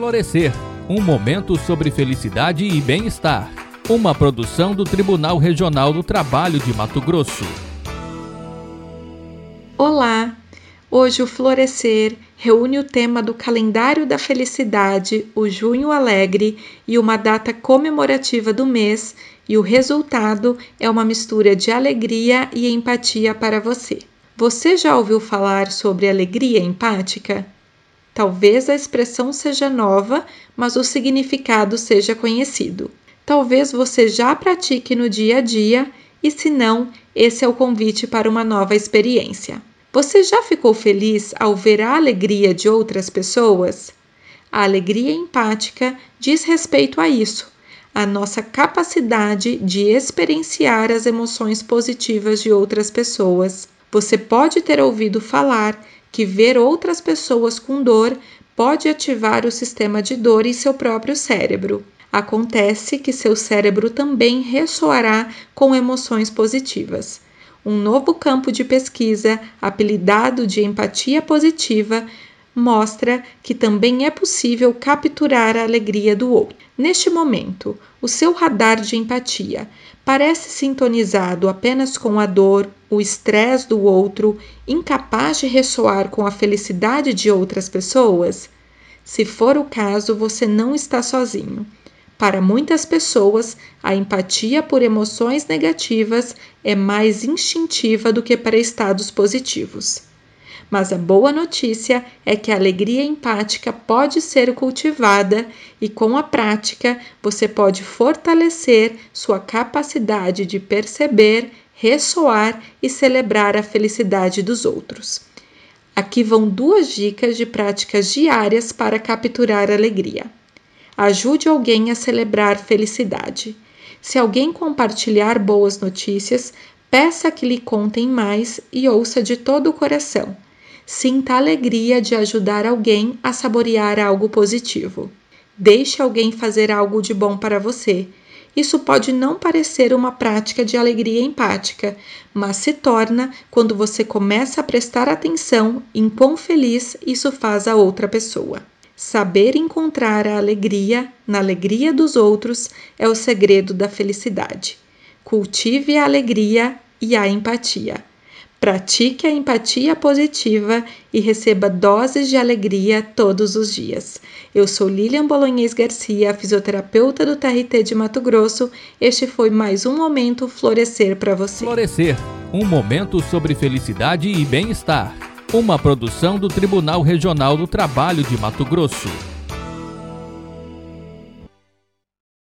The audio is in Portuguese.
Florescer um momento sobre felicidade e bem-estar. Uma produção do Tribunal Regional do Trabalho de Mato Grosso. Olá! Hoje o Florescer reúne o tema do calendário da felicidade, o Junho Alegre, e uma data comemorativa do mês, e o resultado é uma mistura de alegria e empatia para você. Você já ouviu falar sobre alegria empática? Talvez a expressão seja nova, mas o significado seja conhecido. Talvez você já pratique no dia a dia, e se não, esse é o convite para uma nova experiência. Você já ficou feliz ao ver a alegria de outras pessoas? A alegria empática diz respeito a isso, a nossa capacidade de experienciar as emoções positivas de outras pessoas. Você pode ter ouvido falar que ver outras pessoas com dor pode ativar o sistema de dor em seu próprio cérebro. Acontece que seu cérebro também ressoará com emoções positivas. Um novo campo de pesquisa, apelidado de empatia positiva, mostra que também é possível capturar a alegria do outro. Neste momento, o seu radar de empatia parece sintonizado apenas com a dor, o estresse do outro, incapaz de ressoar com a felicidade de outras pessoas? Se for o caso, você não está sozinho. Para muitas pessoas, a empatia por emoções negativas é mais instintiva do que para estados positivos. Mas a boa notícia é que a alegria empática pode ser cultivada e, com a prática, você pode fortalecer sua capacidade de perceber, ressoar e celebrar a felicidade dos outros. Aqui vão duas dicas de práticas diárias para capturar alegria. Ajude alguém a celebrar felicidade. Se alguém compartilhar boas notícias, peça que lhe contem mais e ouça de todo o coração Sinta a alegria de ajudar alguém a saborear algo positivo. Deixe alguém fazer algo de bom para você. Isso pode não parecer uma prática de alegria empática, mas se torna quando você começa a prestar atenção em quão feliz isso faz a outra pessoa. Saber encontrar a alegria na alegria dos outros é o segredo da felicidade. Cultive a alegria e a empatia. Pratique a empatia positiva e receba doses de alegria todos os dias. Eu sou Lilian Bolognese Garcia, fisioterapeuta do TRT de Mato Grosso. Este foi mais um momento Florescer para você. Florescer, um momento sobre felicidade e bem-estar. Uma produção do Tribunal Regional do Trabalho de Mato Grosso.